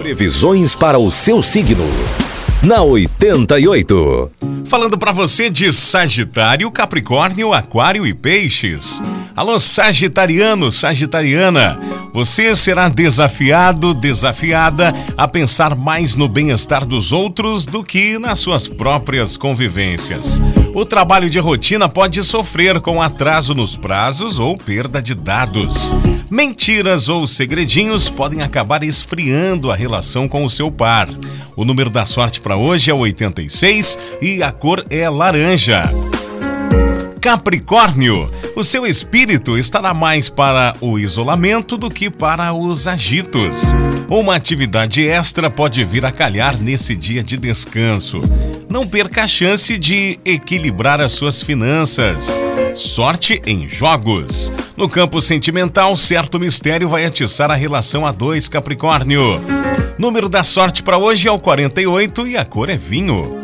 Previsões para o seu signo. Na 88. Falando para você de Sagitário, Capricórnio, Aquário e Peixes. Alô, Sagitariano, Sagitariana. Você será desafiado, desafiada a pensar mais no bem-estar dos outros do que nas suas próprias convivências. O trabalho de rotina pode sofrer com atraso nos prazos ou perda de dados. Mentiras ou segredinhos podem acabar esfriando a relação com o seu par. O número da sorte para hoje é 86 e a cor é laranja. Capricórnio, o seu espírito estará mais para o isolamento do que para os agitos. Uma atividade extra pode vir a calhar nesse dia de descanso. Não perca a chance de equilibrar as suas finanças. Sorte em jogos. No campo sentimental, certo mistério vai atiçar a relação a dois Capricórnio. Número da sorte para hoje é o 48 e a cor é vinho.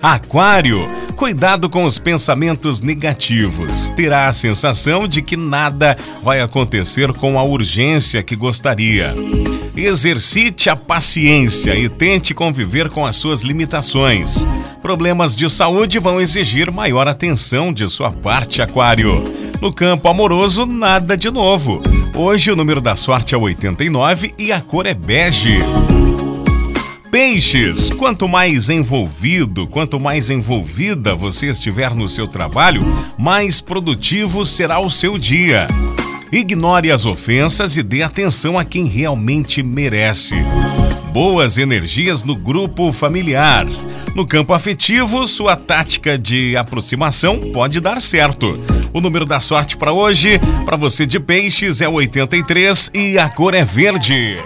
Aquário, cuidado com os pensamentos negativos. Terá a sensação de que nada vai acontecer com a urgência que gostaria. Exercite a paciência e tente conviver com as suas limitações. Problemas de saúde vão exigir maior atenção de sua parte, Aquário. No campo amoroso, nada de novo. Hoje o número da sorte é 89 e a cor é bege. Peixes, quanto mais envolvido, quanto mais envolvida você estiver no seu trabalho, mais produtivo será o seu dia. Ignore as ofensas e dê atenção a quem realmente merece. Boas energias no grupo familiar. No campo afetivo, sua tática de aproximação pode dar certo. O número da sorte para hoje, para você de peixes, é 83 e a cor é verde.